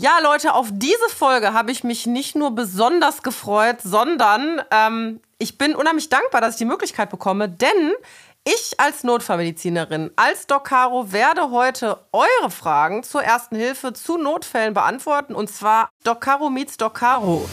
Ja, Leute, auf diese Folge habe ich mich nicht nur besonders gefreut, sondern ähm, ich bin unheimlich dankbar, dass ich die Möglichkeit bekomme, denn ich als Notfallmedizinerin, als Doc Caro, werde heute eure Fragen zur ersten Hilfe zu Notfällen beantworten und zwar Doc Caro meets Doc Caro.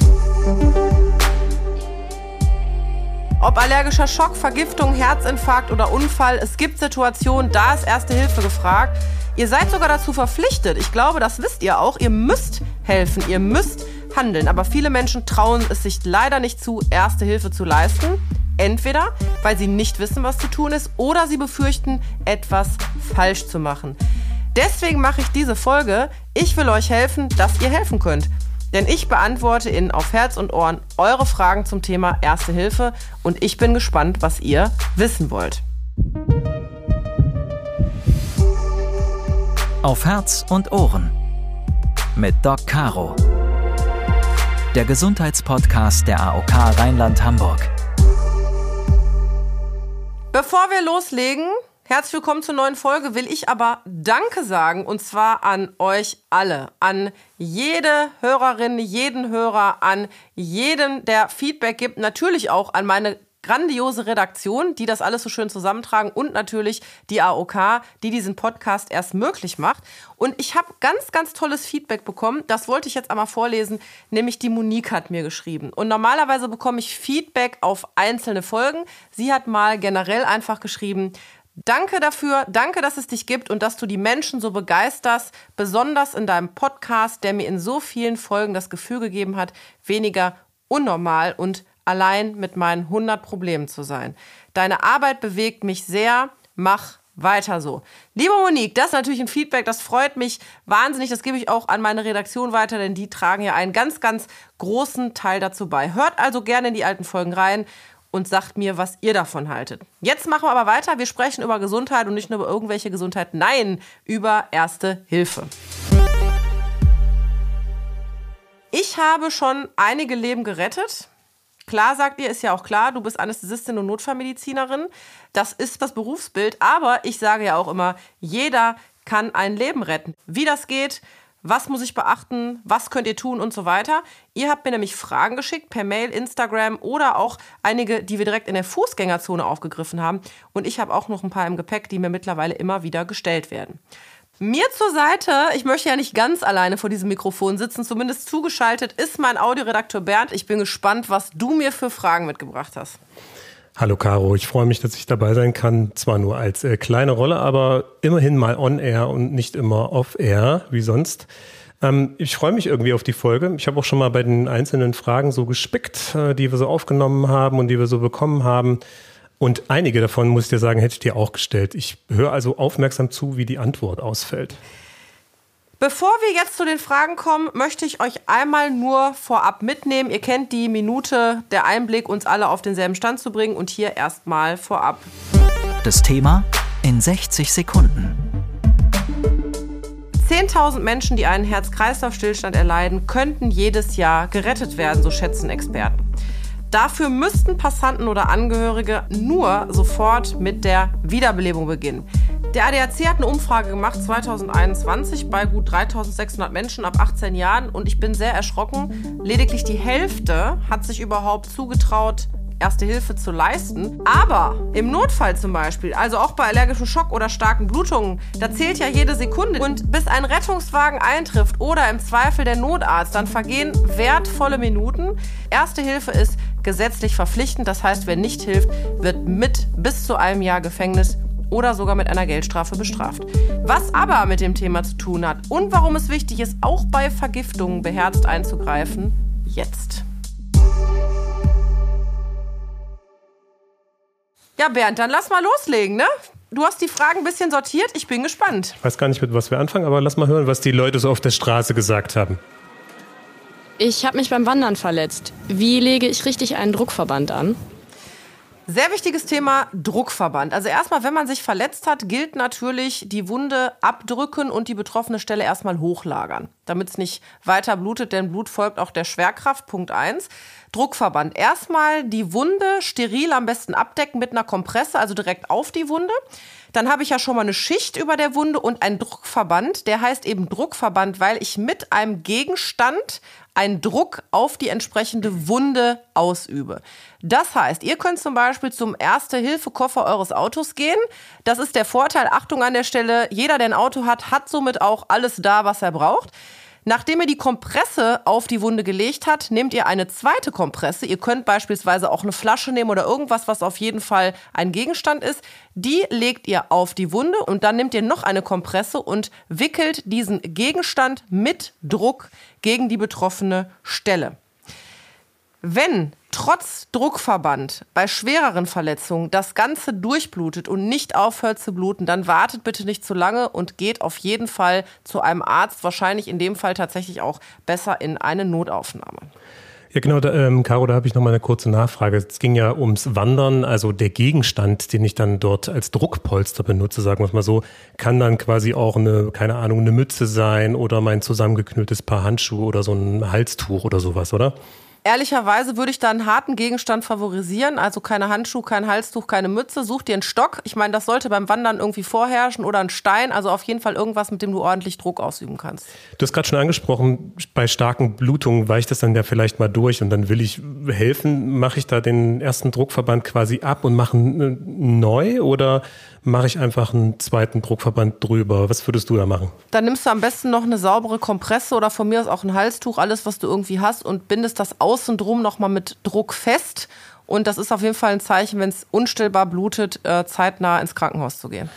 Ob allergischer Schock, Vergiftung, Herzinfarkt oder Unfall, es gibt Situationen, da ist Erste Hilfe gefragt. Ihr seid sogar dazu verpflichtet. Ich glaube, das wisst ihr auch. Ihr müsst helfen, ihr müsst handeln. Aber viele Menschen trauen es sich leider nicht zu, Erste Hilfe zu leisten. Entweder, weil sie nicht wissen, was zu tun ist, oder sie befürchten, etwas falsch zu machen. Deswegen mache ich diese Folge. Ich will euch helfen, dass ihr helfen könnt. Denn ich beantworte Ihnen auf Herz und Ohren eure Fragen zum Thema Erste Hilfe und ich bin gespannt, was ihr wissen wollt. Auf Herz und Ohren mit Doc Caro. Der Gesundheitspodcast der AOK Rheinland-Hamburg. Bevor wir loslegen, herzlich willkommen zur neuen Folge, will ich aber Danke sagen und zwar an euch alle, an jede Hörerin, jeden Hörer, an jeden, der Feedback gibt, natürlich auch an meine grandiose Redaktion, die das alles so schön zusammentragen und natürlich die AOK, die diesen Podcast erst möglich macht. Und ich habe ganz, ganz tolles Feedback bekommen. Das wollte ich jetzt einmal vorlesen, nämlich die Monique hat mir geschrieben. Und normalerweise bekomme ich Feedback auf einzelne Folgen. Sie hat mal generell einfach geschrieben, Danke dafür, danke, dass es dich gibt und dass du die Menschen so begeisterst, besonders in deinem Podcast, der mir in so vielen Folgen das Gefühl gegeben hat, weniger unnormal und allein mit meinen 100 Problemen zu sein. Deine Arbeit bewegt mich sehr. Mach weiter so. Liebe Monique, das ist natürlich ein Feedback, das freut mich wahnsinnig. Das gebe ich auch an meine Redaktion weiter, denn die tragen ja einen ganz, ganz großen Teil dazu bei. Hört also gerne in die alten Folgen rein und sagt mir, was ihr davon haltet. Jetzt machen wir aber weiter. Wir sprechen über Gesundheit und nicht nur über irgendwelche Gesundheit. Nein, über Erste Hilfe. Ich habe schon einige Leben gerettet. Klar, sagt ihr, ist ja auch klar, du bist Anästhesistin und Notfallmedizinerin. Das ist das Berufsbild. Aber ich sage ja auch immer, jeder kann ein Leben retten. Wie das geht, was muss ich beachten, was könnt ihr tun und so weiter. Ihr habt mir nämlich Fragen geschickt per Mail, Instagram oder auch einige, die wir direkt in der Fußgängerzone aufgegriffen haben. Und ich habe auch noch ein paar im Gepäck, die mir mittlerweile immer wieder gestellt werden. Mir zur Seite, ich möchte ja nicht ganz alleine vor diesem Mikrofon sitzen, zumindest zugeschaltet ist mein Audioredakteur Bernd. Ich bin gespannt, was du mir für Fragen mitgebracht hast. Hallo Caro, ich freue mich, dass ich dabei sein kann. Zwar nur als äh, kleine Rolle, aber immerhin mal on air und nicht immer off air wie sonst. Ähm, ich freue mich irgendwie auf die Folge. Ich habe auch schon mal bei den einzelnen Fragen so gespickt, äh, die wir so aufgenommen haben und die wir so bekommen haben. Und einige davon, muss ich dir sagen, hätte ich dir auch gestellt. Ich höre also aufmerksam zu, wie die Antwort ausfällt. Bevor wir jetzt zu den Fragen kommen, möchte ich euch einmal nur vorab mitnehmen. Ihr kennt die Minute, der Einblick, uns alle auf denselben Stand zu bringen. Und hier erstmal vorab. Das Thema in 60 Sekunden. 10.000 Menschen, die einen Herz-Kreislauf-Stillstand erleiden, könnten jedes Jahr gerettet werden, so schätzen Experten. Dafür müssten Passanten oder Angehörige nur sofort mit der Wiederbelebung beginnen. Der ADAC hat eine Umfrage gemacht 2021 bei gut 3600 Menschen ab 18 Jahren und ich bin sehr erschrocken. Lediglich die Hälfte hat sich überhaupt zugetraut, Erste Hilfe zu leisten. Aber im Notfall zum Beispiel, also auch bei allergischem Schock oder starken Blutungen, da zählt ja jede Sekunde. Und bis ein Rettungswagen eintrifft oder im Zweifel der Notarzt, dann vergehen wertvolle Minuten. Erste Hilfe ist gesetzlich verpflichtend. Das heißt, wer nicht hilft, wird mit bis zu einem Jahr Gefängnis oder sogar mit einer Geldstrafe bestraft. Was aber mit dem Thema zu tun hat und warum es wichtig ist, auch bei Vergiftungen beherzt einzugreifen, jetzt. Ja, Bernd, dann lass mal loslegen, ne? Du hast die Fragen ein bisschen sortiert. Ich bin gespannt. Ich weiß gar nicht, mit was wir anfangen, aber lass mal hören, was die Leute so auf der Straße gesagt haben. Ich habe mich beim Wandern verletzt. Wie lege ich richtig einen Druckverband an? Sehr wichtiges Thema Druckverband. Also erstmal, wenn man sich verletzt hat, gilt natürlich die Wunde abdrücken und die betroffene Stelle erstmal hochlagern. damit es nicht weiter blutet, denn Blut folgt auch der Schwerkraft. Punkt 1. Druckverband. Erstmal die Wunde steril am besten abdecken mit einer Kompresse, also direkt auf die Wunde. Dann habe ich ja schon mal eine Schicht über der Wunde und einen Druckverband. Der heißt eben Druckverband, weil ich mit einem Gegenstand einen Druck auf die entsprechende Wunde ausübe. Das heißt, ihr könnt zum Beispiel zum Erste-Hilfe-Koffer eures Autos gehen. Das ist der Vorteil. Achtung an der Stelle. Jeder, der ein Auto hat, hat somit auch alles da, was er braucht. Nachdem ihr die Kompresse auf die Wunde gelegt habt, nehmt ihr eine zweite Kompresse. Ihr könnt beispielsweise auch eine Flasche nehmen oder irgendwas, was auf jeden Fall ein Gegenstand ist. Die legt ihr auf die Wunde und dann nehmt ihr noch eine Kompresse und wickelt diesen Gegenstand mit Druck gegen die betroffene Stelle. Wenn trotz Druckverband bei schwereren Verletzungen das Ganze durchblutet und nicht aufhört zu bluten, dann wartet bitte nicht zu lange und geht auf jeden Fall zu einem Arzt, wahrscheinlich in dem Fall tatsächlich auch besser in eine Notaufnahme. Ja, genau, da, ähm, Caro, da habe ich noch mal eine kurze Nachfrage. Es ging ja ums Wandern, also der Gegenstand, den ich dann dort als Druckpolster benutze, sagen wir es mal so, kann dann quasi auch eine, keine Ahnung, eine Mütze sein oder mein zusammengeknülltes Paar Handschuhe oder so ein Halstuch oder sowas, oder? Ehrlicherweise würde ich da einen harten Gegenstand favorisieren, also keine Handschuhe, kein Halstuch, keine Mütze. Such dir einen Stock. Ich meine, das sollte beim Wandern irgendwie vorherrschen oder ein Stein, also auf jeden Fall irgendwas, mit dem du ordentlich Druck ausüben kannst. Du hast gerade schon angesprochen, bei starken Blutungen weicht das dann ja vielleicht mal durch und dann will ich helfen. Mache ich da den ersten Druckverband quasi ab und mache neu oder mache ich einfach einen zweiten Druckverband drüber. Was würdest du da machen? Dann nimmst du am besten noch eine saubere Kompresse oder von mir aus auch ein Halstuch, alles, was du irgendwie hast und bindest das außen drum nochmal mit Druck fest. Und das ist auf jeden Fall ein Zeichen, wenn es unstillbar blutet, äh, zeitnah ins Krankenhaus zu gehen.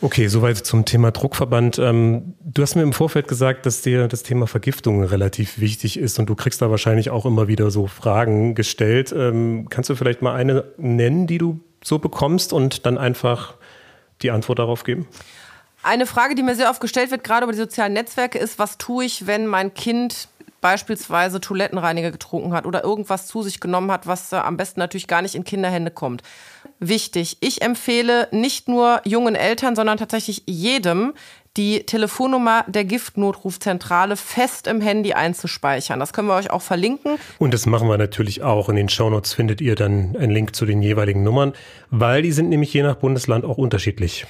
Okay, soweit zum Thema Druckverband. Ähm, du hast mir im Vorfeld gesagt, dass dir das Thema Vergiftung relativ wichtig ist und du kriegst da wahrscheinlich auch immer wieder so Fragen gestellt. Ähm, kannst du vielleicht mal eine nennen, die du so bekommst und dann einfach die Antwort darauf geben? Eine Frage, die mir sehr oft gestellt wird, gerade über die sozialen Netzwerke, ist, was tue ich, wenn mein Kind beispielsweise Toilettenreiniger getrunken hat oder irgendwas zu sich genommen hat, was äh, am besten natürlich gar nicht in Kinderhände kommt. Wichtig, ich empfehle nicht nur jungen Eltern, sondern tatsächlich jedem, die Telefonnummer der Giftnotrufzentrale fest im Handy einzuspeichern. Das können wir euch auch verlinken. Und das machen wir natürlich auch. In den Shownotes findet ihr dann einen Link zu den jeweiligen Nummern, weil die sind nämlich je nach Bundesland auch unterschiedlich.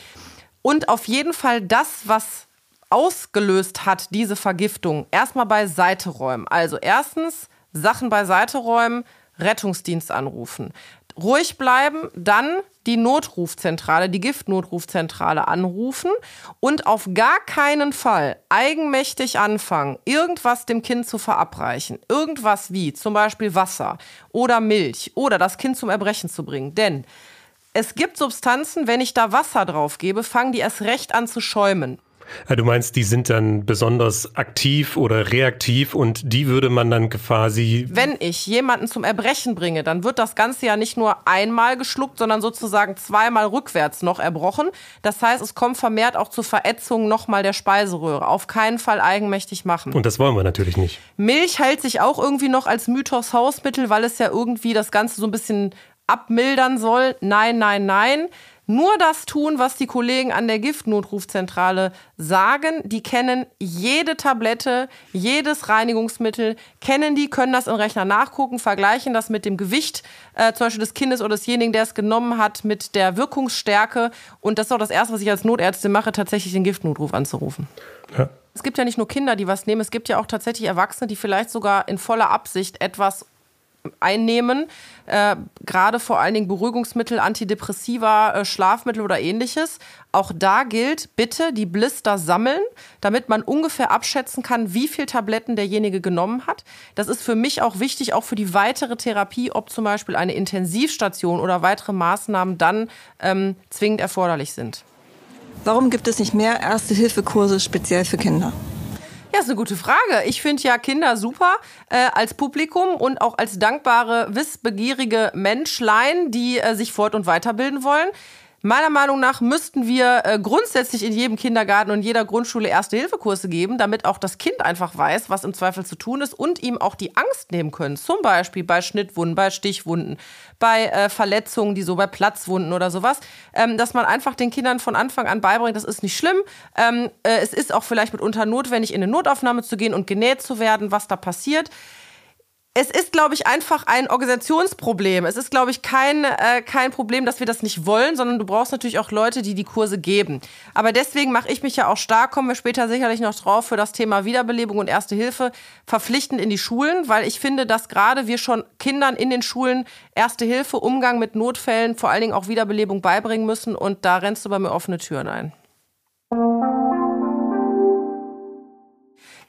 Und auf jeden Fall das, was ausgelöst hat, diese Vergiftung, erstmal beiseite räumen. Also erstens Sachen beiseite räumen, Rettungsdienst anrufen ruhig bleiben, dann die Notrufzentrale, die Giftnotrufzentrale anrufen und auf gar keinen Fall eigenmächtig anfangen, irgendwas dem Kind zu verabreichen. Irgendwas wie zum Beispiel Wasser oder Milch oder das Kind zum Erbrechen zu bringen. Denn es gibt Substanzen, wenn ich da Wasser drauf gebe, fangen die erst recht an zu schäumen. Ja, du meinst, die sind dann besonders aktiv oder reaktiv und die würde man dann quasi. Wenn ich jemanden zum Erbrechen bringe, dann wird das Ganze ja nicht nur einmal geschluckt, sondern sozusagen zweimal rückwärts noch erbrochen. Das heißt, es kommt vermehrt auch zur Verätzung nochmal der Speiseröhre. Auf keinen Fall eigenmächtig machen. Und das wollen wir natürlich nicht. Milch hält sich auch irgendwie noch als Mythos Hausmittel, weil es ja irgendwie das Ganze so ein bisschen abmildern soll. Nein, nein, nein nur das tun, was die Kollegen an der Giftnotrufzentrale sagen. Die kennen jede Tablette, jedes Reinigungsmittel, kennen die, können das im Rechner nachgucken, vergleichen das mit dem Gewicht äh, zum Beispiel des Kindes oder desjenigen, der es genommen hat, mit der Wirkungsstärke. Und das ist auch das Erste, was ich als Notärztin mache, tatsächlich den Giftnotruf anzurufen. Ja. Es gibt ja nicht nur Kinder, die was nehmen, es gibt ja auch tatsächlich Erwachsene, die vielleicht sogar in voller Absicht etwas einnehmen, äh, gerade vor allen Dingen Beruhigungsmittel, Antidepressiva, äh, Schlafmittel oder ähnliches. Auch da gilt, bitte die Blister sammeln, damit man ungefähr abschätzen kann, wie viel Tabletten derjenige genommen hat. Das ist für mich auch wichtig, auch für die weitere Therapie, ob zum Beispiel eine Intensivstation oder weitere Maßnahmen dann ähm, zwingend erforderlich sind. Warum gibt es nicht mehr Erste-Hilfe-Kurse speziell für Kinder? Ja, ist eine gute Frage. Ich finde ja Kinder super äh, als Publikum und auch als dankbare, wissbegierige Menschlein, die äh, sich fort- und weiterbilden wollen. Meiner Meinung nach müssten wir äh, grundsätzlich in jedem Kindergarten und jeder Grundschule Erste-Hilfe-Kurse geben, damit auch das Kind einfach weiß, was im Zweifel zu tun ist und ihm auch die Angst nehmen können. Zum Beispiel bei Schnittwunden, bei Stichwunden, bei äh, Verletzungen, die so bei Platzwunden oder sowas, ähm, dass man einfach den Kindern von Anfang an beibringt, das ist nicht schlimm. Ähm, äh, es ist auch vielleicht mitunter notwendig, in eine Notaufnahme zu gehen und genäht zu werden, was da passiert es ist, glaube ich, einfach ein Organisationsproblem. Es ist, glaube ich, kein, äh, kein Problem, dass wir das nicht wollen, sondern du brauchst natürlich auch Leute, die die Kurse geben. Aber deswegen mache ich mich ja auch stark, kommen wir später sicherlich noch drauf, für das Thema Wiederbelebung und Erste Hilfe verpflichtend in die Schulen, weil ich finde, dass gerade wir schon Kindern in den Schulen Erste Hilfe, Umgang mit Notfällen, vor allen Dingen auch Wiederbelebung beibringen müssen. Und da rennst du bei mir offene Türen ein.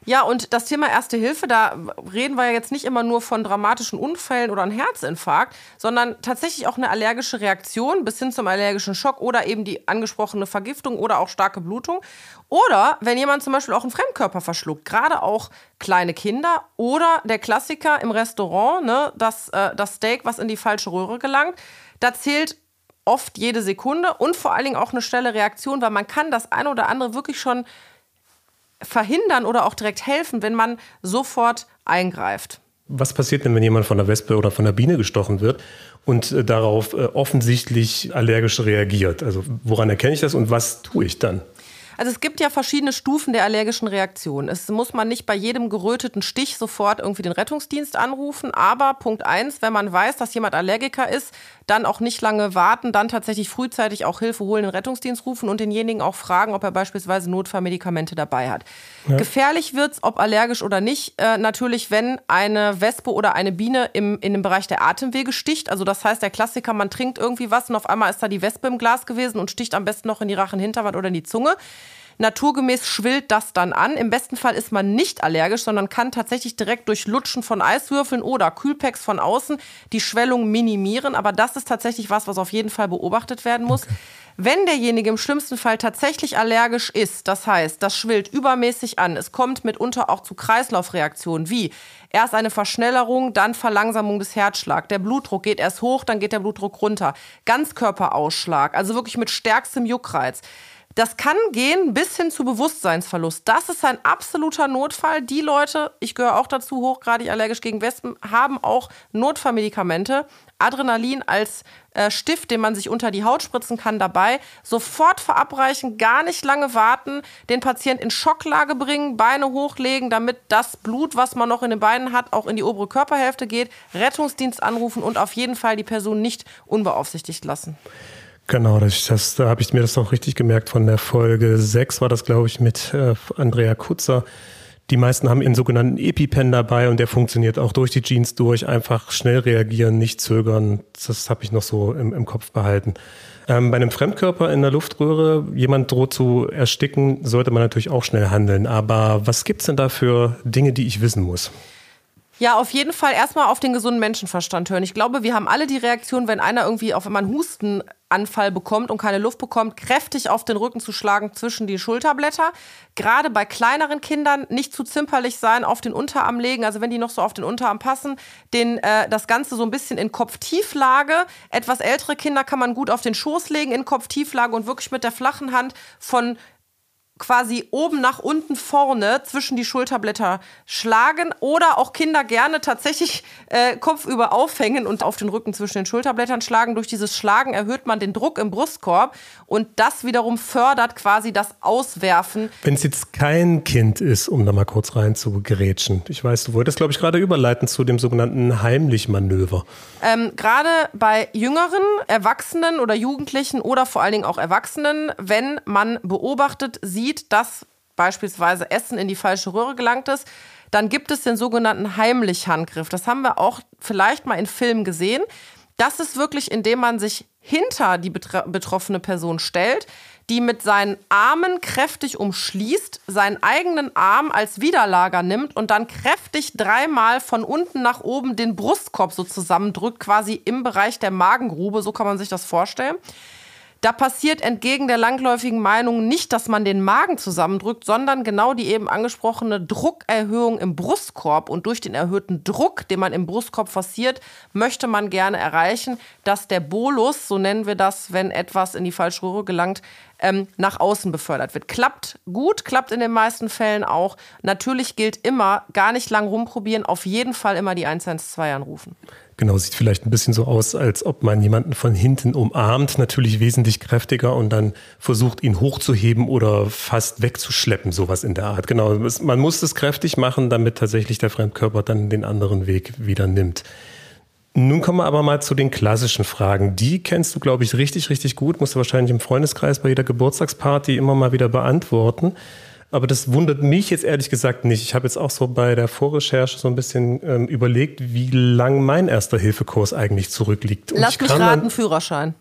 Ja, und das Thema Erste Hilfe, da reden wir ja jetzt nicht immer nur von dramatischen Unfällen oder einem Herzinfarkt, sondern tatsächlich auch eine allergische Reaktion bis hin zum allergischen Schock oder eben die angesprochene Vergiftung oder auch starke Blutung. Oder wenn jemand zum Beispiel auch einen Fremdkörper verschluckt, gerade auch kleine Kinder oder der Klassiker im Restaurant, ne, das, äh, das Steak, was in die falsche Röhre gelangt, da zählt oft jede Sekunde und vor allen Dingen auch eine schnelle Reaktion, weil man kann das eine oder andere wirklich schon verhindern oder auch direkt helfen, wenn man sofort eingreift. Was passiert denn, wenn jemand von der Wespe oder von der Biene gestochen wird und äh, darauf äh, offensichtlich allergisch reagiert? Also woran erkenne ich das und was tue ich dann? Also es gibt ja verschiedene Stufen der allergischen Reaktion. Es muss man nicht bei jedem geröteten Stich sofort irgendwie den Rettungsdienst anrufen. Aber Punkt eins, wenn man weiß, dass jemand Allergiker ist, dann auch nicht lange warten, dann tatsächlich frühzeitig auch Hilfe holen, den Rettungsdienst rufen und denjenigen auch fragen, ob er beispielsweise Notfallmedikamente dabei hat. Ja. Gefährlich wird's, ob allergisch oder nicht, äh, natürlich, wenn eine Wespe oder eine Biene im, in dem Bereich der Atemwege sticht. Also das heißt, der Klassiker, man trinkt irgendwie was und auf einmal ist da die Wespe im Glas gewesen und sticht am besten noch in die Rachenhinterwand oder in die Zunge. Naturgemäß schwillt das dann an. Im besten Fall ist man nicht allergisch, sondern kann tatsächlich direkt durch Lutschen von Eiswürfeln oder Kühlpacks von außen die Schwellung minimieren. Aber das ist tatsächlich was, was auf jeden Fall beobachtet werden muss. Okay. Wenn derjenige im schlimmsten Fall tatsächlich allergisch ist, das heißt, das schwillt übermäßig an, es kommt mitunter auch zu Kreislaufreaktionen wie erst eine Verschnellerung, dann Verlangsamung des Herzschlags, der Blutdruck geht erst hoch, dann geht der Blutdruck runter, Ganzkörperausschlag, also wirklich mit stärkstem Juckreiz. Das kann gehen bis hin zu Bewusstseinsverlust. Das ist ein absoluter Notfall. Die Leute, ich gehöre auch dazu, hochgradig allergisch gegen Wespen, haben auch Notfallmedikamente. Adrenalin als äh, Stift, den man sich unter die Haut spritzen kann, dabei. Sofort verabreichen, gar nicht lange warten, den Patient in Schocklage bringen, Beine hochlegen, damit das Blut, was man noch in den Beinen hat, auch in die obere Körperhälfte geht. Rettungsdienst anrufen und auf jeden Fall die Person nicht unbeaufsichtigt lassen. Genau, das, das, da habe ich mir das auch richtig gemerkt. Von der Folge 6 war das, glaube ich, mit äh, Andrea Kutzer. Die meisten haben einen sogenannten EpiPen dabei und der funktioniert auch durch die Jeans durch. Einfach schnell reagieren, nicht zögern. Das habe ich noch so im, im Kopf behalten. Ähm, bei einem Fremdkörper in der Luftröhre, jemand droht zu ersticken, sollte man natürlich auch schnell handeln. Aber was gibt's denn da für Dinge, die ich wissen muss? Ja, auf jeden Fall erstmal auf den gesunden Menschenverstand hören. Ich glaube, wir haben alle die Reaktion, wenn einer irgendwie auf einmal einen Hustenanfall bekommt und keine Luft bekommt, kräftig auf den Rücken zu schlagen zwischen die Schulterblätter. Gerade bei kleineren Kindern nicht zu zimperlich sein, auf den Unterarm legen. Also wenn die noch so auf den Unterarm passen, den, äh, das Ganze so ein bisschen in Kopftieflage. Etwas ältere Kinder kann man gut auf den Schoß legen in Kopftieflage und wirklich mit der flachen Hand von quasi oben nach unten vorne zwischen die Schulterblätter schlagen oder auch Kinder gerne tatsächlich äh, kopfüber aufhängen und auf den Rücken zwischen den Schulterblättern schlagen. Durch dieses Schlagen erhöht man den Druck im Brustkorb und das wiederum fördert quasi das Auswerfen. Wenn es jetzt kein Kind ist, um da mal kurz rein zu gerätschen. Ich weiß, du wolltest, glaube ich, gerade überleiten zu dem sogenannten Heimlich-Manöver. Ähm, gerade bei jüngeren Erwachsenen oder Jugendlichen oder vor allen Dingen auch Erwachsenen, wenn man beobachtet, sieht, sieht, dass beispielsweise Essen in die falsche Röhre gelangt ist, dann gibt es den sogenannten Heimlich-Handgriff. Das haben wir auch vielleicht mal in Filmen gesehen. Das ist wirklich, indem man sich hinter die betroffene Person stellt, die mit seinen Armen kräftig umschließt, seinen eigenen Arm als Widerlager nimmt und dann kräftig dreimal von unten nach oben den Brustkorb so zusammendrückt, quasi im Bereich der Magengrube, so kann man sich das vorstellen. Da passiert entgegen der langläufigen Meinung nicht, dass man den Magen zusammendrückt, sondern genau die eben angesprochene Druckerhöhung im Brustkorb. Und durch den erhöhten Druck, den man im Brustkorb forciert, möchte man gerne erreichen, dass der Bolus, so nennen wir das, wenn etwas in die falsche Röhre gelangt, ähm, nach außen befördert wird. Klappt gut, klappt in den meisten Fällen auch. Natürlich gilt immer, gar nicht lang rumprobieren, auf jeden Fall immer die 112 anrufen. Genau, sieht vielleicht ein bisschen so aus, als ob man jemanden von hinten umarmt, natürlich wesentlich kräftiger und dann versucht, ihn hochzuheben oder fast wegzuschleppen, sowas in der Art. Genau, man muss es kräftig machen, damit tatsächlich der Fremdkörper dann den anderen Weg wieder nimmt. Nun kommen wir aber mal zu den klassischen Fragen. Die kennst du, glaube ich, richtig, richtig gut, musst du wahrscheinlich im Freundeskreis bei jeder Geburtstagsparty immer mal wieder beantworten. Aber das wundert mich jetzt ehrlich gesagt nicht. Ich habe jetzt auch so bei der Vorrecherche so ein bisschen ähm, überlegt, wie lang mein erster Hilfekurs eigentlich zurückliegt. Und Lass mich raten, Führerschein.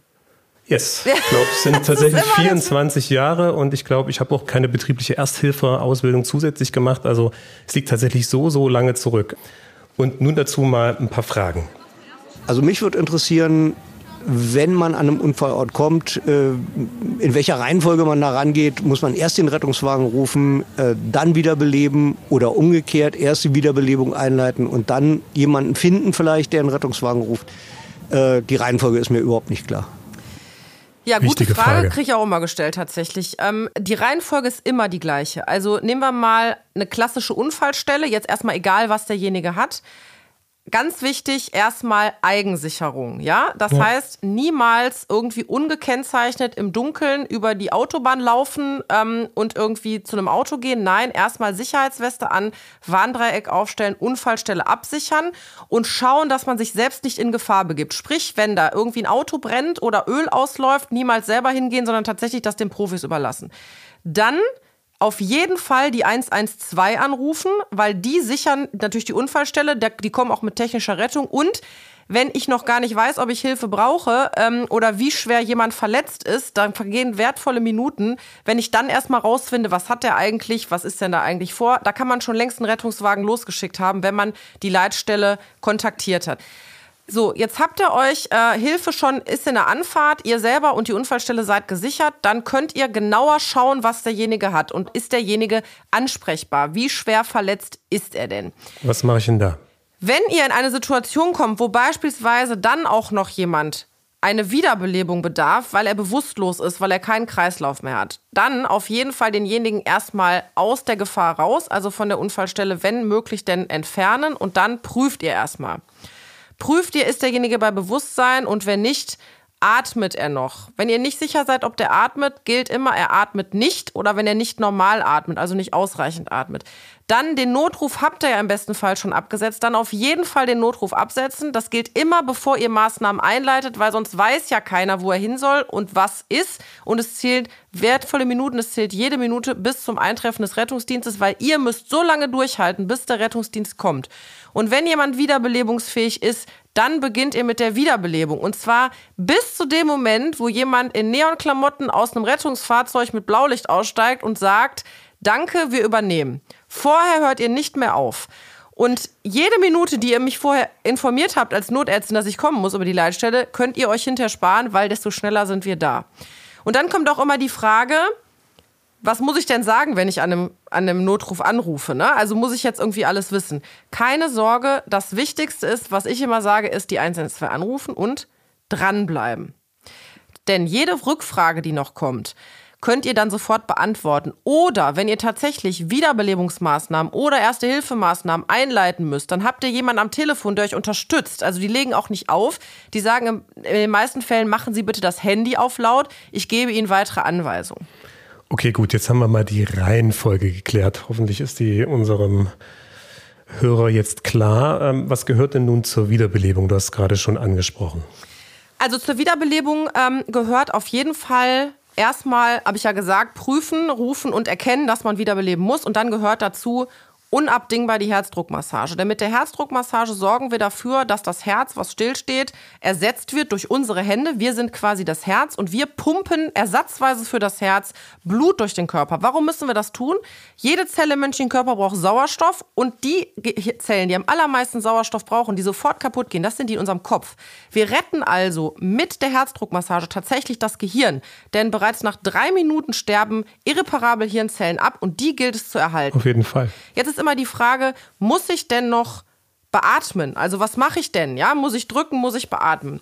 Yes, ich glaube, es sind tatsächlich 24 Jahre und ich glaube, ich habe auch keine betriebliche Ersthilfe-Ausbildung zusätzlich gemacht. Also es liegt tatsächlich so, so lange zurück. Und nun dazu mal ein paar Fragen. Also mich würde interessieren, wenn man an einem Unfallort kommt, äh, in welcher Reihenfolge man da rangeht, muss man erst den Rettungswagen rufen, äh, dann wiederbeleben oder umgekehrt erst die Wiederbelebung einleiten und dann jemanden finden vielleicht, der einen Rettungswagen ruft. Äh, die Reihenfolge ist mir überhaupt nicht klar. Ja, gute Frage, Frage. kriege ich auch immer gestellt tatsächlich. Ähm, die Reihenfolge ist immer die gleiche. Also nehmen wir mal eine klassische Unfallstelle, jetzt erstmal egal, was derjenige hat. Ganz wichtig, erstmal Eigensicherung, ja? Das ja. heißt, niemals irgendwie ungekennzeichnet im Dunkeln über die Autobahn laufen ähm, und irgendwie zu einem Auto gehen. Nein, erstmal Sicherheitsweste an, Warndreieck aufstellen, Unfallstelle absichern und schauen, dass man sich selbst nicht in Gefahr begibt. Sprich, wenn da irgendwie ein Auto brennt oder Öl ausläuft, niemals selber hingehen, sondern tatsächlich das den Profis überlassen. Dann auf jeden Fall die 112 anrufen, weil die sichern natürlich die Unfallstelle, die kommen auch mit technischer Rettung und wenn ich noch gar nicht weiß, ob ich Hilfe brauche ähm, oder wie schwer jemand verletzt ist, dann vergehen wertvolle Minuten. Wenn ich dann erstmal rausfinde, was hat der eigentlich, was ist denn da eigentlich vor, da kann man schon längst einen Rettungswagen losgeschickt haben, wenn man die Leitstelle kontaktiert hat. So, jetzt habt ihr euch äh, Hilfe schon, ist in der Anfahrt, ihr selber und die Unfallstelle seid gesichert, dann könnt ihr genauer schauen, was derjenige hat und ist derjenige ansprechbar. Wie schwer verletzt ist er denn? Was mache ich denn da? Wenn ihr in eine Situation kommt, wo beispielsweise dann auch noch jemand eine Wiederbelebung bedarf, weil er bewusstlos ist, weil er keinen Kreislauf mehr hat, dann auf jeden Fall denjenigen erstmal aus der Gefahr raus, also von der Unfallstelle, wenn möglich, denn entfernen und dann prüft ihr erstmal. Prüft ihr, ist derjenige bei Bewusstsein und wenn nicht, atmet er noch. Wenn ihr nicht sicher seid, ob der atmet, gilt immer, er atmet nicht oder wenn er nicht normal atmet, also nicht ausreichend atmet. Dann den Notruf habt ihr ja im besten Fall schon abgesetzt. Dann auf jeden Fall den Notruf absetzen. Das gilt immer, bevor ihr Maßnahmen einleitet, weil sonst weiß ja keiner, wo er hin soll und was ist. Und es zählt wertvolle Minuten, es zählt jede Minute bis zum Eintreffen des Rettungsdienstes, weil ihr müsst so lange durchhalten, bis der Rettungsdienst kommt. Und wenn jemand wiederbelebungsfähig ist, dann beginnt ihr mit der Wiederbelebung. Und zwar bis zu dem Moment, wo jemand in Neonklamotten aus einem Rettungsfahrzeug mit Blaulicht aussteigt und sagt, danke, wir übernehmen. Vorher hört ihr nicht mehr auf. Und jede Minute, die ihr mich vorher informiert habt als Notärztin, dass ich kommen muss über die Leitstelle, könnt ihr euch hinterher sparen, weil desto schneller sind wir da. Und dann kommt auch immer die Frage, was muss ich denn sagen, wenn ich an einem, an einem Notruf anrufe? Ne? Also muss ich jetzt irgendwie alles wissen. Keine Sorge, das Wichtigste ist, was ich immer sage, ist die 112 anrufen und dranbleiben. Denn jede Rückfrage, die noch kommt, könnt ihr dann sofort beantworten. Oder wenn ihr tatsächlich Wiederbelebungsmaßnahmen oder Erste-Hilfemaßnahmen einleiten müsst, dann habt ihr jemanden am Telefon, der euch unterstützt. Also die legen auch nicht auf. Die sagen in den meisten Fällen, machen Sie bitte das Handy auf laut. Ich gebe Ihnen weitere Anweisungen. Okay, gut, jetzt haben wir mal die Reihenfolge geklärt. Hoffentlich ist die unserem Hörer jetzt klar. Ähm, was gehört denn nun zur Wiederbelebung? Du hast es gerade schon angesprochen. Also zur Wiederbelebung ähm, gehört auf jeden Fall erstmal, habe ich ja gesagt, prüfen, rufen und erkennen, dass man wiederbeleben muss. Und dann gehört dazu unabdingbar die Herzdruckmassage. Denn mit der Herzdruckmassage sorgen wir dafür, dass das Herz, was stillsteht, ersetzt wird durch unsere Hände. Wir sind quasi das Herz und wir pumpen ersatzweise für das Herz Blut durch den Körper. Warum müssen wir das tun? Jede Zelle im menschlichen Körper braucht Sauerstoff und die Zellen, die am allermeisten Sauerstoff brauchen, die sofort kaputt gehen, das sind die in unserem Kopf. Wir retten also mit der Herzdruckmassage tatsächlich das Gehirn. Denn bereits nach drei Minuten sterben irreparabel Hirnzellen ab und die gilt es zu erhalten. Auf jeden Fall. Jetzt ist immer die Frage, muss ich denn noch beatmen? Also was mache ich denn? Ja, muss ich drücken, muss ich beatmen?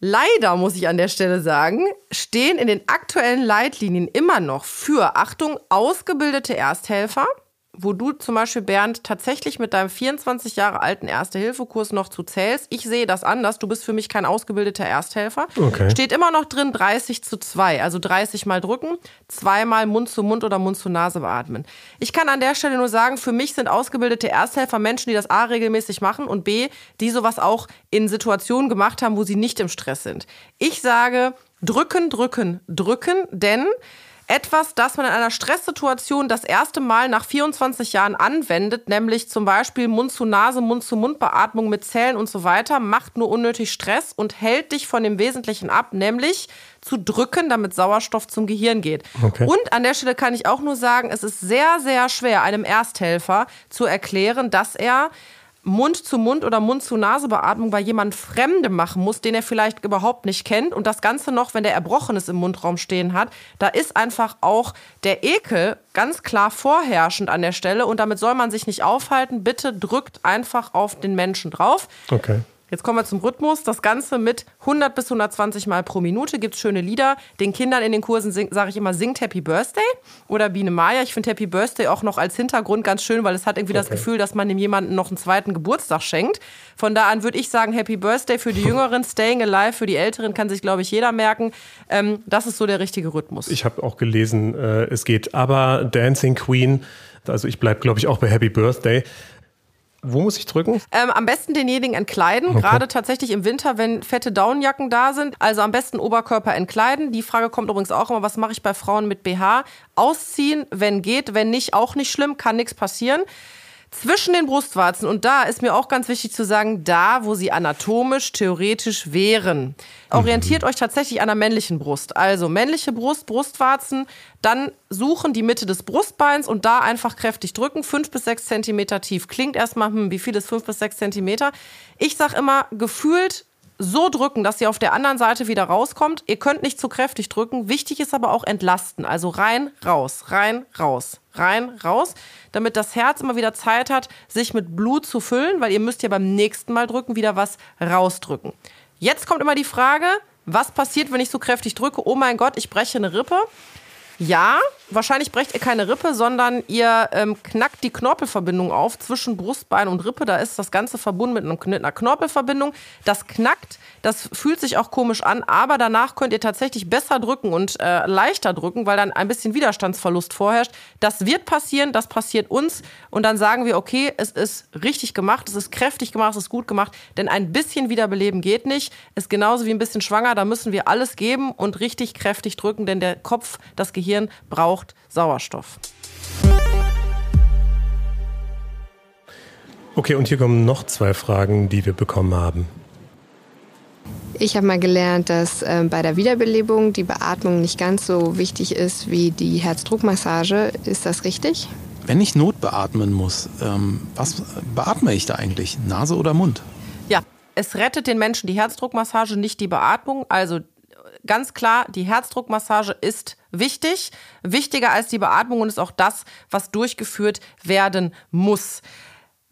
Leider muss ich an der Stelle sagen, stehen in den aktuellen Leitlinien immer noch für, Achtung, ausgebildete Ersthelfer wo du zum Beispiel, Bernd, tatsächlich mit deinem 24 Jahre alten Erste-Hilfe-Kurs noch zu zählst. Ich sehe das anders. Du bist für mich kein ausgebildeter Ersthelfer. Okay. Steht immer noch drin 30 zu 2, also 30 mal drücken, zweimal Mund zu Mund oder Mund zu Nase beatmen. Ich kann an der Stelle nur sagen, für mich sind ausgebildete Ersthelfer Menschen, die das A regelmäßig machen und B, die sowas auch in Situationen gemacht haben, wo sie nicht im Stress sind. Ich sage, drücken, drücken, drücken, denn etwas, das man in einer Stresssituation das erste Mal nach 24 Jahren anwendet, nämlich zum Beispiel Mund-zu-Nase, Mund-zu-Mund-Beatmung mit Zellen und so weiter, macht nur unnötig Stress und hält dich von dem Wesentlichen ab, nämlich zu drücken, damit Sauerstoff zum Gehirn geht. Okay. Und an der Stelle kann ich auch nur sagen, es ist sehr, sehr schwer, einem Ersthelfer zu erklären, dass er Mund-zu-Mund- oder Mund-zu-Nase-Beatmung bei jemandem Fremdem machen muss, den er vielleicht überhaupt nicht kennt. Und das Ganze noch, wenn der Erbrochenes im Mundraum stehen hat, da ist einfach auch der Ekel ganz klar vorherrschend an der Stelle. Und damit soll man sich nicht aufhalten. Bitte drückt einfach auf den Menschen drauf. Okay. Jetzt kommen wir zum Rhythmus. Das Ganze mit 100 bis 120 Mal pro Minute gibt es schöne Lieder. Den Kindern in den Kursen sage ich immer, singt Happy Birthday oder Biene Maya. Ich finde Happy Birthday auch noch als Hintergrund ganz schön, weil es hat irgendwie okay. das Gefühl, dass man dem jemanden noch einen zweiten Geburtstag schenkt. Von da an würde ich sagen, Happy Birthday für die Jüngeren, Staying Alive für die Älteren, kann sich, glaube ich, jeder merken. Ähm, das ist so der richtige Rhythmus. Ich habe auch gelesen, äh, es geht aber Dancing Queen. Also ich bleibe, glaube ich, auch bei Happy Birthday. Wo muss ich drücken? Ähm, am besten denjenigen entkleiden, okay. gerade tatsächlich im Winter, wenn fette Downjacken da sind. Also am besten Oberkörper entkleiden. Die Frage kommt übrigens auch immer, was mache ich bei Frauen mit BH? Ausziehen, wenn geht, wenn nicht, auch nicht schlimm, kann nichts passieren zwischen den Brustwarzen. Und da ist mir auch ganz wichtig zu sagen, da, wo sie anatomisch, theoretisch wären. Orientiert mhm. euch tatsächlich an der männlichen Brust. Also männliche Brust, Brustwarzen, dann suchen die Mitte des Brustbeins und da einfach kräftig drücken. Fünf bis sechs Zentimeter tief. Klingt erstmal, hm, wie viel ist fünf bis sechs Zentimeter? Ich sag immer, gefühlt so drücken, dass sie auf der anderen Seite wieder rauskommt. Ihr könnt nicht zu kräftig drücken. Wichtig ist aber auch entlasten. Also rein, raus, rein, raus, rein, raus, damit das Herz immer wieder Zeit hat, sich mit Blut zu füllen, weil ihr müsst ja beim nächsten Mal drücken wieder was rausdrücken. Jetzt kommt immer die Frage, was passiert, wenn ich so kräftig drücke? Oh mein Gott, ich breche eine Rippe. Ja, wahrscheinlich brecht ihr keine Rippe, sondern ihr ähm, knackt die Knorpelverbindung auf zwischen Brustbein und Rippe. Da ist das Ganze verbunden mit, einem, mit einer Knorpelverbindung. Das knackt, das fühlt sich auch komisch an, aber danach könnt ihr tatsächlich besser drücken und äh, leichter drücken, weil dann ein bisschen Widerstandsverlust vorherrscht. Das wird passieren, das passiert uns und dann sagen wir, okay, es ist richtig gemacht, es ist kräftig gemacht, es ist gut gemacht, denn ein bisschen wiederbeleben geht nicht. Ist genauso wie ein bisschen schwanger, da müssen wir alles geben und richtig kräftig drücken, denn der Kopf, das Gehirn braucht Sauerstoff. Okay, und hier kommen noch zwei Fragen, die wir bekommen haben. Ich habe mal gelernt, dass äh, bei der Wiederbelebung die Beatmung nicht ganz so wichtig ist wie die Herzdruckmassage. Ist das richtig? Wenn ich notbeatmen muss, ähm, was beatme ich da eigentlich? Nase oder Mund? Ja, es rettet den Menschen die Herzdruckmassage, nicht die Beatmung. Also ganz klar, die Herzdruckmassage ist wichtig, wichtiger als die Beatmung und ist auch das, was durchgeführt werden muss.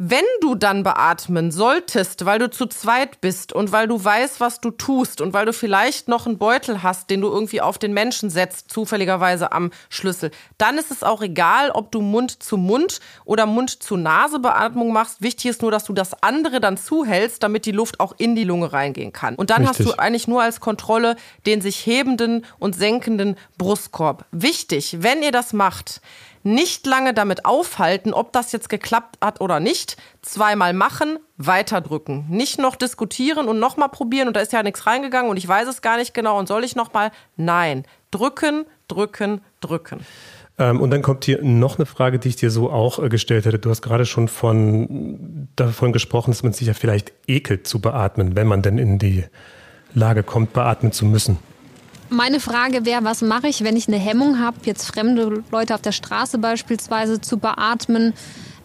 Wenn du dann beatmen solltest, weil du zu zweit bist und weil du weißt, was du tust und weil du vielleicht noch einen Beutel hast, den du irgendwie auf den Menschen setzt, zufälligerweise am Schlüssel, dann ist es auch egal, ob du Mund zu Mund oder Mund zu Nase Beatmung machst. Wichtig ist nur, dass du das andere dann zuhältst, damit die Luft auch in die Lunge reingehen kann. Und dann Richtig. hast du eigentlich nur als Kontrolle den sich hebenden und senkenden Brustkorb. Wichtig, wenn ihr das macht, nicht lange damit aufhalten, ob das jetzt geklappt hat oder nicht. Zweimal machen, weiterdrücken. Nicht noch diskutieren und nochmal probieren und da ist ja nichts reingegangen und ich weiß es gar nicht genau und soll ich nochmal? Nein. Drücken, drücken, drücken. Ähm, und dann kommt hier noch eine Frage, die ich dir so auch äh, gestellt hätte. Du hast gerade schon von, davon gesprochen, dass man sich ja vielleicht ekelt zu beatmen, wenn man denn in die Lage kommt, beatmen zu müssen. Meine Frage wäre, was mache ich, wenn ich eine Hemmung habe, jetzt fremde Leute auf der Straße beispielsweise zu beatmen?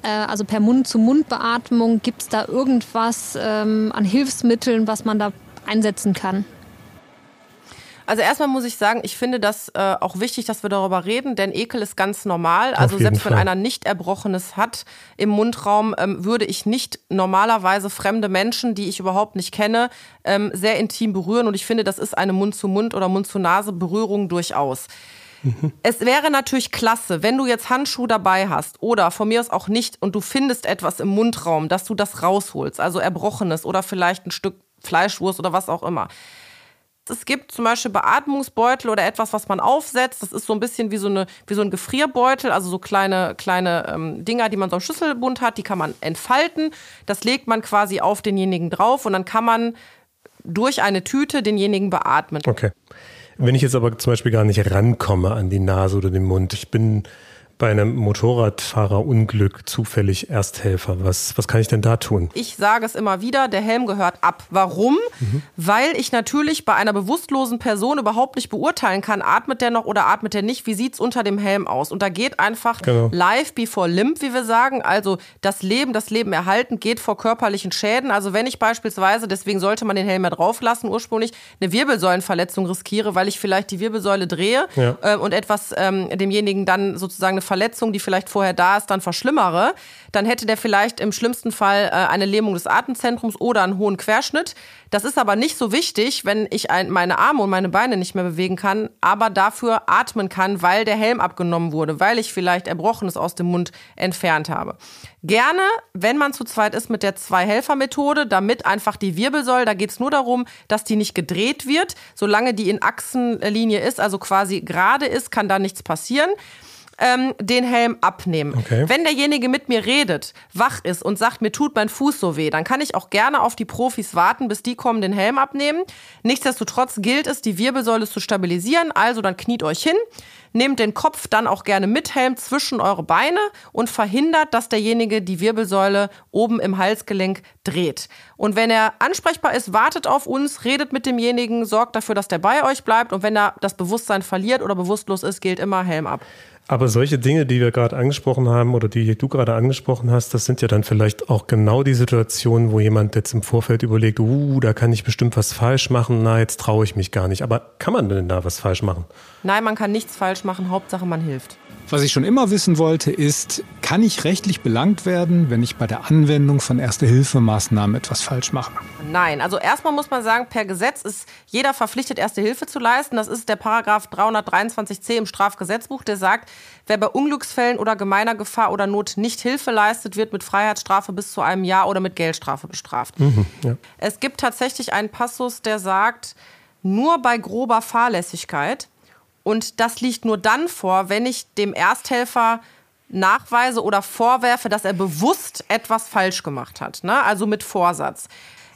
Äh, also per Mund-zu-Mund-Beatmung. Gibt es da irgendwas ähm, an Hilfsmitteln, was man da einsetzen kann? Also erstmal muss ich sagen, ich finde das äh, auch wichtig, dass wir darüber reden, denn Ekel ist ganz normal. Also selbst Fall. wenn einer nicht Erbrochenes hat im Mundraum, ähm, würde ich nicht normalerweise fremde Menschen, die ich überhaupt nicht kenne, ähm, sehr intim berühren. Und ich finde, das ist eine Mund-zu-Mund- -Mund oder Mund-zu-Nase-Berührung durchaus. Es wäre natürlich klasse, wenn du jetzt Handschuhe dabei hast oder von mir aus auch nicht und du findest etwas im Mundraum, dass du das rausholst, also Erbrochenes oder vielleicht ein Stück Fleischwurst oder was auch immer. Es gibt zum Beispiel Beatmungsbeutel oder etwas, was man aufsetzt. Das ist so ein bisschen wie so, eine, wie so ein Gefrierbeutel, also so kleine, kleine ähm, Dinger, die man so am Schlüsselbund hat, die kann man entfalten. Das legt man quasi auf denjenigen drauf und dann kann man durch eine Tüte denjenigen beatmen. Okay. Wenn ich jetzt aber zum Beispiel gar nicht rankomme an die Nase oder den Mund, ich bin bei einem Motorradfahrerunglück zufällig Ersthelfer? Was, was kann ich denn da tun? Ich sage es immer wieder, der Helm gehört ab. Warum? Mhm. Weil ich natürlich bei einer bewusstlosen Person überhaupt nicht beurteilen kann, atmet der noch oder atmet der nicht, wie sieht es unter dem Helm aus? Und da geht einfach genau. live before limp, wie wir sagen. Also das Leben, das Leben erhalten geht vor körperlichen Schäden. Also wenn ich beispielsweise, deswegen sollte man den Helm ja drauf lassen, ursprünglich eine Wirbelsäulenverletzung riskiere, weil ich vielleicht die Wirbelsäule drehe ja. äh, und etwas ähm, demjenigen dann sozusagen eine Verletzung, die vielleicht vorher da ist, dann verschlimmere, dann hätte der vielleicht im schlimmsten Fall äh, eine Lähmung des Atemzentrums oder einen hohen Querschnitt. Das ist aber nicht so wichtig, wenn ich ein, meine Arme und meine Beine nicht mehr bewegen kann, aber dafür atmen kann, weil der Helm abgenommen wurde, weil ich vielleicht Erbrochenes aus dem Mund entfernt habe. Gerne, wenn man zu zweit ist, mit der Zwei-Helfer-Methode, damit einfach die Wirbelsäule, da geht es nur darum, dass die nicht gedreht wird. Solange die in Achsenlinie ist, also quasi gerade ist, kann da nichts passieren ähm, den Helm abnehmen. Okay. Wenn derjenige mit mir redet, wach ist und sagt, mir tut mein Fuß so weh, dann kann ich auch gerne auf die Profis warten, bis die kommen, den Helm abnehmen. Nichtsdestotrotz gilt es, die Wirbelsäule zu stabilisieren. Also dann kniet euch hin, nehmt den Kopf dann auch gerne mit Helm zwischen eure Beine und verhindert, dass derjenige die Wirbelsäule oben im Halsgelenk dreht. Und wenn er ansprechbar ist, wartet auf uns, redet mit demjenigen, sorgt dafür, dass der bei euch bleibt. Und wenn er das Bewusstsein verliert oder bewusstlos ist, gilt immer Helm ab. Aber solche Dinge, die wir gerade angesprochen haben oder die du gerade angesprochen hast, das sind ja dann vielleicht auch genau die Situationen, wo jemand jetzt im Vorfeld überlegt, uh, da kann ich bestimmt was falsch machen, na, jetzt traue ich mich gar nicht. Aber kann man denn da was falsch machen? Nein, man kann nichts falsch machen, Hauptsache man hilft. Was ich schon immer wissen wollte, ist, kann ich rechtlich belangt werden, wenn ich bei der Anwendung von Erste-Hilfe-Maßnahmen etwas falsch mache? Nein, also erstmal muss man sagen, per Gesetz ist jeder verpflichtet, Erste Hilfe zu leisten. Das ist der Paragraph 323c im Strafgesetzbuch, der sagt, wer bei Unglücksfällen oder gemeiner Gefahr oder Not nicht Hilfe leistet, wird mit Freiheitsstrafe bis zu einem Jahr oder mit Geldstrafe bestraft. Mhm, ja. Es gibt tatsächlich einen Passus, der sagt, nur bei grober Fahrlässigkeit und das liegt nur dann vor, wenn ich dem Ersthelfer nachweise oder vorwerfe, dass er bewusst etwas falsch gemacht hat. Ne? Also mit Vorsatz.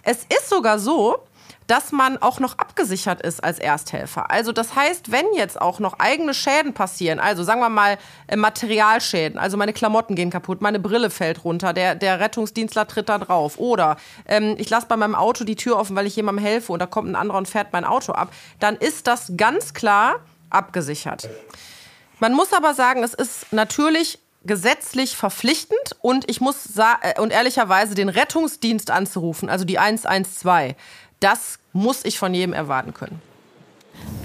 Es ist sogar so, dass man auch noch abgesichert ist als Ersthelfer. Also das heißt, wenn jetzt auch noch eigene Schäden passieren, also sagen wir mal äh, Materialschäden, also meine Klamotten gehen kaputt, meine Brille fällt runter, der, der Rettungsdienstler tritt da drauf oder ähm, ich lasse bei meinem Auto die Tür offen, weil ich jemandem helfe und da kommt ein anderer und fährt mein Auto ab, dann ist das ganz klar abgesichert. Man muss aber sagen, es ist natürlich gesetzlich verpflichtend und ich muss äh, und ehrlicherweise den Rettungsdienst anzurufen, also die 112. Das muss ich von jedem erwarten können.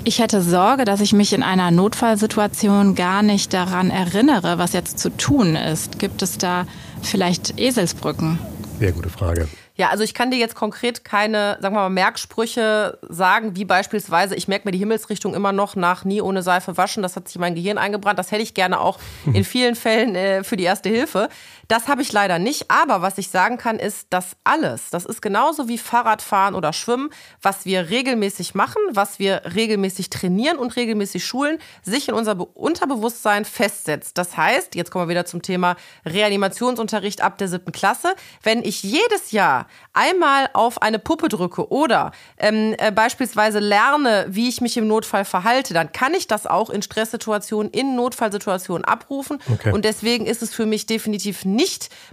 Ich hätte Sorge, dass ich mich in einer Notfallsituation gar nicht daran erinnere, was jetzt zu tun ist. Gibt es da vielleicht Eselsbrücken? Sehr gute Frage. Ja, also ich kann dir jetzt konkret keine, sagen wir mal, Merksprüche sagen, wie beispielsweise, ich merke mir die Himmelsrichtung immer noch nach nie ohne Seife waschen, das hat sich in mein Gehirn eingebrannt. Das hätte ich gerne auch in vielen Fällen äh, für die Erste Hilfe. Das habe ich leider nicht, aber was ich sagen kann, ist, dass alles, das ist genauso wie Fahrradfahren oder Schwimmen, was wir regelmäßig machen, was wir regelmäßig trainieren und regelmäßig schulen, sich in unser Unterbewusstsein festsetzt. Das heißt, jetzt kommen wir wieder zum Thema Reanimationsunterricht ab der siebten Klasse, wenn ich jedes Jahr einmal auf eine Puppe drücke oder ähm, äh, beispielsweise lerne, wie ich mich im Notfall verhalte, dann kann ich das auch in Stresssituationen, in Notfallsituationen abrufen. Okay. Und deswegen ist es für mich definitiv nicht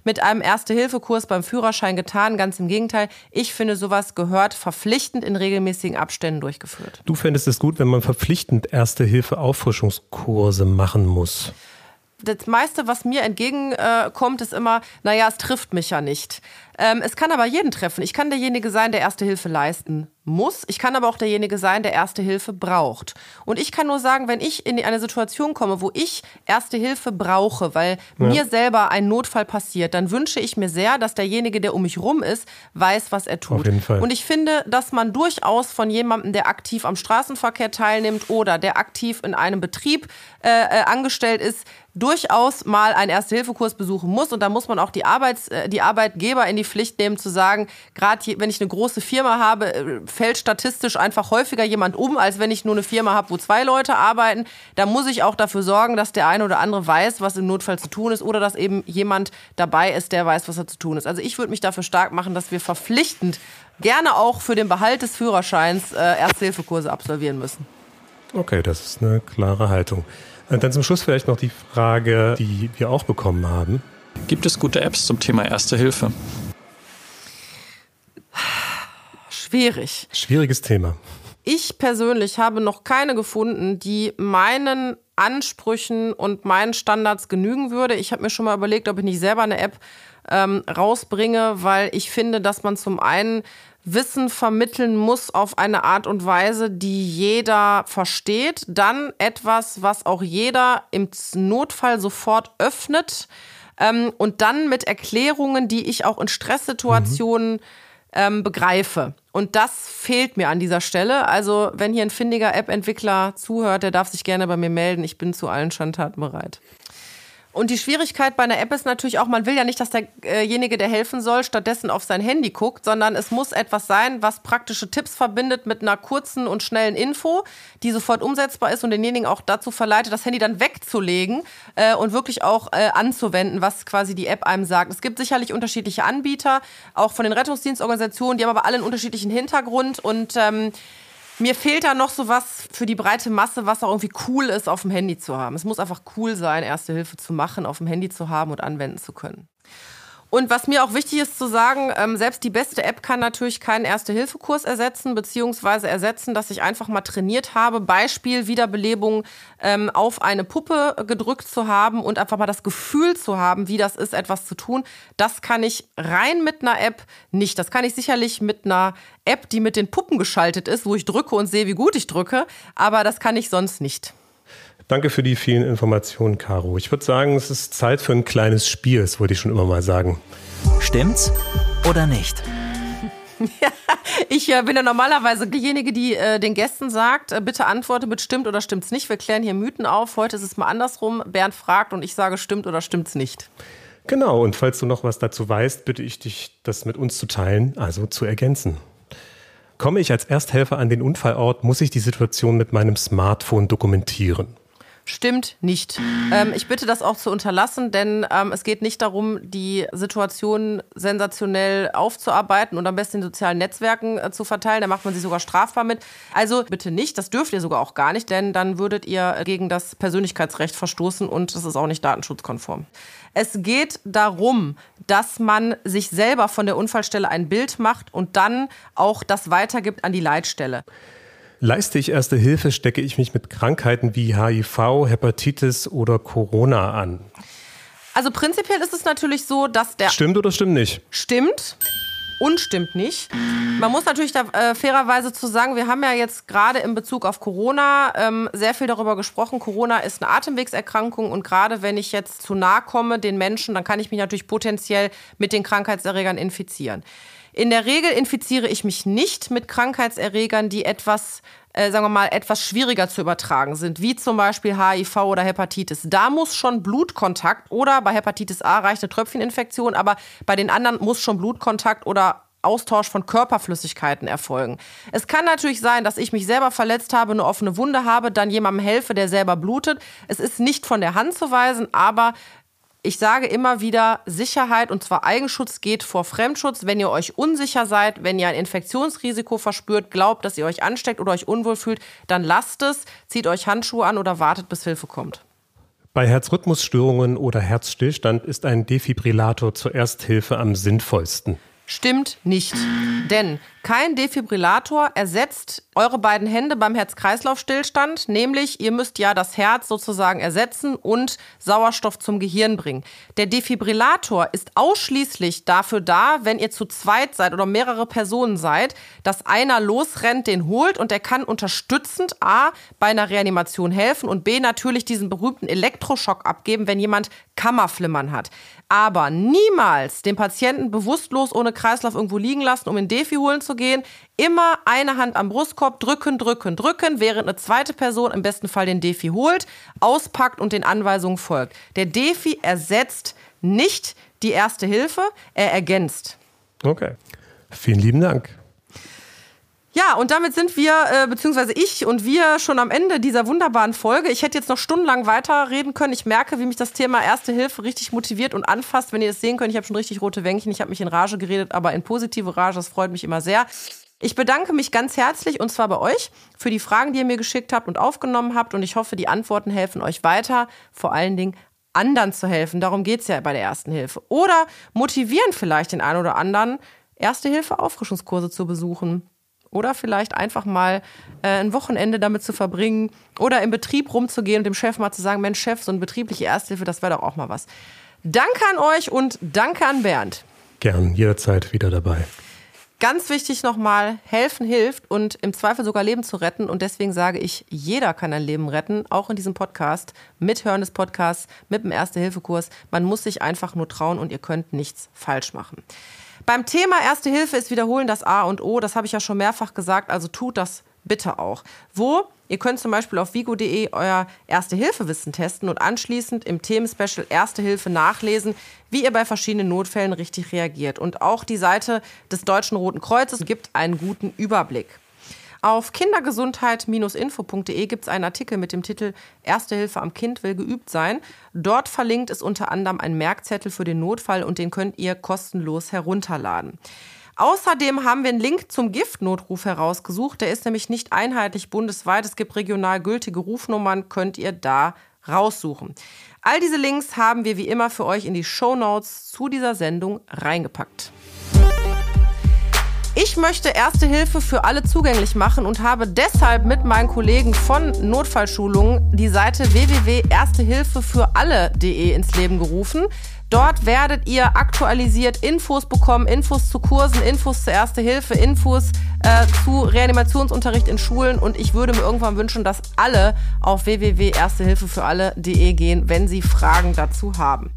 mit einem Erste-Hilfe-Kurs beim Führerschein getan. Ganz im Gegenteil. Ich finde, sowas gehört verpflichtend in regelmäßigen Abständen durchgeführt. Du fändest es gut, wenn man verpflichtend Erste-Hilfe-Auffrischungskurse machen muss das meiste, was mir entgegenkommt, ist immer, naja, es trifft mich ja nicht. Ähm, es kann aber jeden treffen. Ich kann derjenige sein, der Erste Hilfe leisten muss. Ich kann aber auch derjenige sein, der Erste Hilfe braucht. Und ich kann nur sagen, wenn ich in eine Situation komme, wo ich Erste Hilfe brauche, weil ja. mir selber ein Notfall passiert, dann wünsche ich mir sehr, dass derjenige, der um mich rum ist, weiß, was er tut. Auf jeden Fall. Und ich finde, dass man durchaus von jemandem, der aktiv am Straßenverkehr teilnimmt oder der aktiv in einem Betrieb äh, äh angestellt ist, durchaus mal einen Erste-Hilfe-Kurs besuchen muss. Und da muss man auch die, Arbeits-, äh, die Arbeitgeber in die Pflicht nehmen, zu sagen, gerade wenn ich eine große Firma habe, äh, fällt statistisch einfach häufiger jemand um, als wenn ich nur eine Firma habe, wo zwei Leute arbeiten. Da muss ich auch dafür sorgen, dass der eine oder andere weiß, was im Notfall zu tun ist oder dass eben jemand dabei ist, der weiß, was er zu tun ist. Also ich würde mich dafür stark machen, dass wir verpflichtend gerne auch für den Behalt des Führerscheins äh, Ersthilfekurse absolvieren müssen. Okay, das ist eine klare Haltung. Und äh, dann zum Schluss vielleicht noch die Frage, die wir auch bekommen haben. Gibt es gute Apps zum Thema Erste Hilfe? Schwierig. Schwieriges Thema. Ich persönlich habe noch keine gefunden, die meinen Ansprüchen und meinen Standards genügen würde. Ich habe mir schon mal überlegt, ob ich nicht selber eine App ähm, rausbringe, weil ich finde, dass man zum einen Wissen vermitteln muss auf eine Art und Weise, die jeder versteht. Dann etwas, was auch jeder im Notfall sofort öffnet. Ähm, und dann mit Erklärungen, die ich auch in Stresssituationen mhm. Ähm, begreife. Und das fehlt mir an dieser Stelle. Also, wenn hier ein findiger App-Entwickler zuhört, der darf sich gerne bei mir melden. Ich bin zu allen Schandtaten bereit. Und die Schwierigkeit bei einer App ist natürlich auch, man will ja nicht, dass derjenige, der helfen soll, stattdessen auf sein Handy guckt, sondern es muss etwas sein, was praktische Tipps verbindet mit einer kurzen und schnellen Info, die sofort umsetzbar ist und denjenigen auch dazu verleitet, das Handy dann wegzulegen äh, und wirklich auch äh, anzuwenden, was quasi die App einem sagt. Es gibt sicherlich unterschiedliche Anbieter, auch von den Rettungsdienstorganisationen, die haben aber alle einen unterschiedlichen Hintergrund und ähm, mir fehlt da noch so was für die breite Masse, was auch irgendwie cool ist, auf dem Handy zu haben. Es muss einfach cool sein, Erste Hilfe zu machen, auf dem Handy zu haben und anwenden zu können. Und was mir auch wichtig ist zu sagen, ähm, selbst die beste App kann natürlich keinen Erste-Hilfe-Kurs ersetzen, beziehungsweise ersetzen, dass ich einfach mal trainiert habe. Beispiel Wiederbelebung ähm, auf eine Puppe gedrückt zu haben und einfach mal das Gefühl zu haben, wie das ist, etwas zu tun. Das kann ich rein mit einer App nicht. Das kann ich sicherlich mit einer App, die mit den Puppen geschaltet ist, wo ich drücke und sehe, wie gut ich drücke. Aber das kann ich sonst nicht. Danke für die vielen Informationen, Caro. Ich würde sagen, es ist Zeit für ein kleines Spiel, das wollte ich schon immer mal sagen. Stimmt's oder nicht? Ja, ich äh, bin ja normalerweise diejenige, die äh, den Gästen sagt, äh, bitte antworte mit stimmt oder stimmt's nicht. Wir klären hier Mythen auf. Heute ist es mal andersrum. Bernd fragt und ich sage stimmt oder stimmt's nicht. Genau, und falls du noch was dazu weißt, bitte ich dich, das mit uns zu teilen, also zu ergänzen. Komme ich als Ersthelfer an den Unfallort, muss ich die Situation mit meinem Smartphone dokumentieren. Stimmt nicht. Ähm, ich bitte das auch zu unterlassen, denn ähm, es geht nicht darum, die Situation sensationell aufzuarbeiten und am besten in sozialen Netzwerken äh, zu verteilen. Da macht man sie sogar strafbar mit. Also bitte nicht, das dürft ihr sogar auch gar nicht, denn dann würdet ihr gegen das Persönlichkeitsrecht verstoßen und das ist auch nicht datenschutzkonform. Es geht darum, dass man sich selber von der Unfallstelle ein Bild macht und dann auch das weitergibt an die Leitstelle. Leiste ich erste Hilfe, stecke ich mich mit Krankheiten wie HIV, Hepatitis oder Corona an? Also prinzipiell ist es natürlich so, dass der. Stimmt oder stimmt nicht? Stimmt und stimmt nicht. Man muss natürlich da äh, fairerweise zu sagen, wir haben ja jetzt gerade in Bezug auf Corona ähm, sehr viel darüber gesprochen. Corona ist eine Atemwegserkrankung und gerade wenn ich jetzt zu nahe komme den Menschen, dann kann ich mich natürlich potenziell mit den Krankheitserregern infizieren. In der Regel infiziere ich mich nicht mit Krankheitserregern, die etwas, äh, sagen wir mal, etwas schwieriger zu übertragen sind, wie zum Beispiel HIV oder Hepatitis. Da muss schon Blutkontakt oder bei Hepatitis A reicht eine Tröpfcheninfektion, aber bei den anderen muss schon Blutkontakt oder Austausch von Körperflüssigkeiten erfolgen. Es kann natürlich sein, dass ich mich selber verletzt habe, eine offene Wunde habe, dann jemandem helfe, der selber blutet. Es ist nicht von der Hand zu weisen, aber Ich sage immer wieder, Sicherheit und zwar Eigenschutz geht vor Fremdschutz. Wenn ihr euch unsicher seid, wenn ihr ein Infektionsrisiko verspürt, glaubt, dass ihr euch ansteckt oder euch unwohl fühlt, dann lasst es, zieht euch Handschuhe an oder wartet, bis Hilfe kommt. Bei Herzrhythmusstörungen oder Herzstillstand ist ein Defibrillator zur Ersthilfe am sinnvollsten. Stimmt nicht. Denn kein Defibrillator ersetzt eure beiden Hände beim Herz-Kreislauf-Stillstand, nämlich ihr müsst ja das Herz sozusagen ersetzen und Sauerstoff zum Gehirn bringen. Der Defibrillator ist ausschließlich dafür da, wenn ihr zu zweit seid oder mehrere Personen seid, dass einer losrennt, den holt und der kann unterstützend A bei einer Reanimation helfen und B natürlich diesen berühmten Elektroschock abgeben, wenn jemand Kammerflimmern hat. Aber niemals den Patienten bewusstlos ohne Kreislauf irgendwo liegen lassen, um in Defi holen zu gehen. Immer eine Hand am Brustkorb drücken, drücken, drücken, während eine zweite Person im besten Fall den Defi holt, auspackt und den Anweisungen folgt. Der Defi ersetzt nicht die erste Hilfe, er ergänzt. Okay. Vielen lieben Dank. Ja, und damit sind wir, äh, beziehungsweise ich und wir schon am Ende dieser wunderbaren Folge. Ich hätte jetzt noch stundenlang weiterreden können. Ich merke, wie mich das Thema Erste Hilfe richtig motiviert und anfasst. Wenn ihr das sehen könnt, ich habe schon richtig rote Wänkchen. Ich habe mich in Rage geredet, aber in positive Rage. Das freut mich immer sehr. Ich bedanke mich ganz herzlich und zwar bei euch für die Fragen, die ihr mir geschickt habt und aufgenommen habt. Und ich hoffe, die Antworten helfen euch weiter. Vor allen Dingen anderen zu helfen. Darum geht es ja bei der Ersten Hilfe. Oder motivieren vielleicht den einen oder anderen, Erste Hilfe Auffrischungskurse zu besuchen. Oder vielleicht einfach mal äh, ein Wochenende damit zu verbringen oder im Betrieb rumzugehen und dem Chef mal zu sagen, Mensch Chef, so eine betriebliche Ersthilfe, das wäre doch auch mal was. Danke an euch und danke an Bernd. Gern, jederzeit wieder dabei. Ganz wichtig nochmal, helfen hilft und im Zweifel sogar Leben zu retten. Und deswegen sage ich, jeder kann ein Leben retten, auch in diesem Podcast, mit Hören des Podcasts, mit dem Erste-Hilfe-Kurs. Man muss sich einfach nur trauen und ihr könnt nichts falsch machen. Beim Thema Erste Hilfe ist Wiederholen das A und O. Das habe ich ja schon mehrfach gesagt, also tut das bitte auch. Wo? Ihr könnt zum Beispiel auf vigo.de euer Erste-Hilfe-Wissen testen und anschließend im Themenspecial Erste Hilfe nachlesen, wie ihr bei verschiedenen Notfällen richtig reagiert. Und auch die Seite des Deutschen Roten Kreuzes gibt einen guten Überblick. Auf kindergesundheit-info.de gibt es einen Artikel mit dem Titel Erste Hilfe am Kind will geübt sein. Dort verlinkt ist unter anderem ein Merkzettel für den Notfall und den könnt ihr kostenlos herunterladen. Außerdem haben wir einen Link zum Giftnotruf herausgesucht. Der ist nämlich nicht einheitlich bundesweit. Es gibt regional gültige Rufnummern, könnt ihr da raussuchen. All diese Links haben wir wie immer für euch in die Show Notes zu dieser Sendung reingepackt. Ich möchte Erste Hilfe für alle zugänglich machen und habe deshalb mit meinen Kollegen von Notfallschulungen die Seite www.erstehilfefüralle.de ins Leben gerufen. Dort werdet ihr aktualisiert Infos bekommen, Infos zu Kursen, Infos zur Erste Hilfe, Infos äh, zu Reanimationsunterricht in Schulen und ich würde mir irgendwann wünschen, dass alle auf www.erstehilfefüralle.de gehen, wenn sie Fragen dazu haben.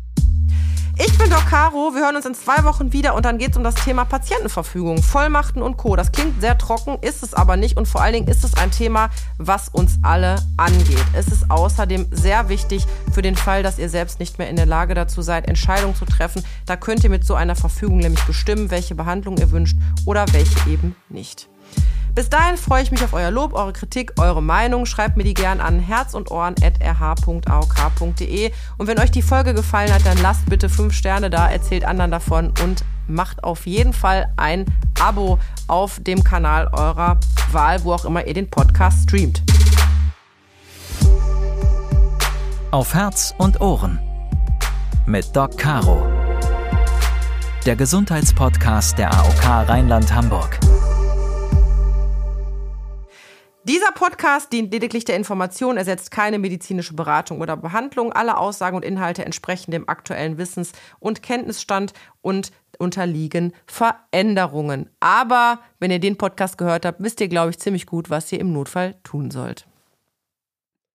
Ich bin Doc Caro. Wir hören uns in zwei Wochen wieder und dann geht es um das Thema Patientenverfügung, Vollmachten und Co. Das klingt sehr trocken, ist es aber nicht und vor allen Dingen ist es ein Thema, was uns alle angeht. Es ist außerdem sehr wichtig für den Fall, dass ihr selbst nicht mehr in der Lage dazu seid, Entscheidungen zu treffen. Da könnt ihr mit so einer Verfügung nämlich bestimmen, welche Behandlung ihr wünscht oder welche eben nicht. Bis dahin freue ich mich auf euer Lob, eure Kritik, eure Meinung. Schreibt mir die gern an herz und ohren.rh.aok.de. Und wenn euch die Folge gefallen hat, dann lasst bitte fünf Sterne da, erzählt anderen davon und macht auf jeden Fall ein Abo auf dem Kanal eurer Wahl, wo auch immer ihr den Podcast streamt. Auf Herz und Ohren mit Doc Caro. Der Gesundheitspodcast der AOK Rheinland-Hamburg. Dieser Podcast dient lediglich der Information, ersetzt keine medizinische Beratung oder Behandlung. Alle Aussagen und Inhalte entsprechen dem aktuellen Wissens- und Kenntnisstand und unterliegen Veränderungen. Aber wenn ihr den Podcast gehört habt, wisst ihr, glaube ich, ziemlich gut, was ihr im Notfall tun sollt.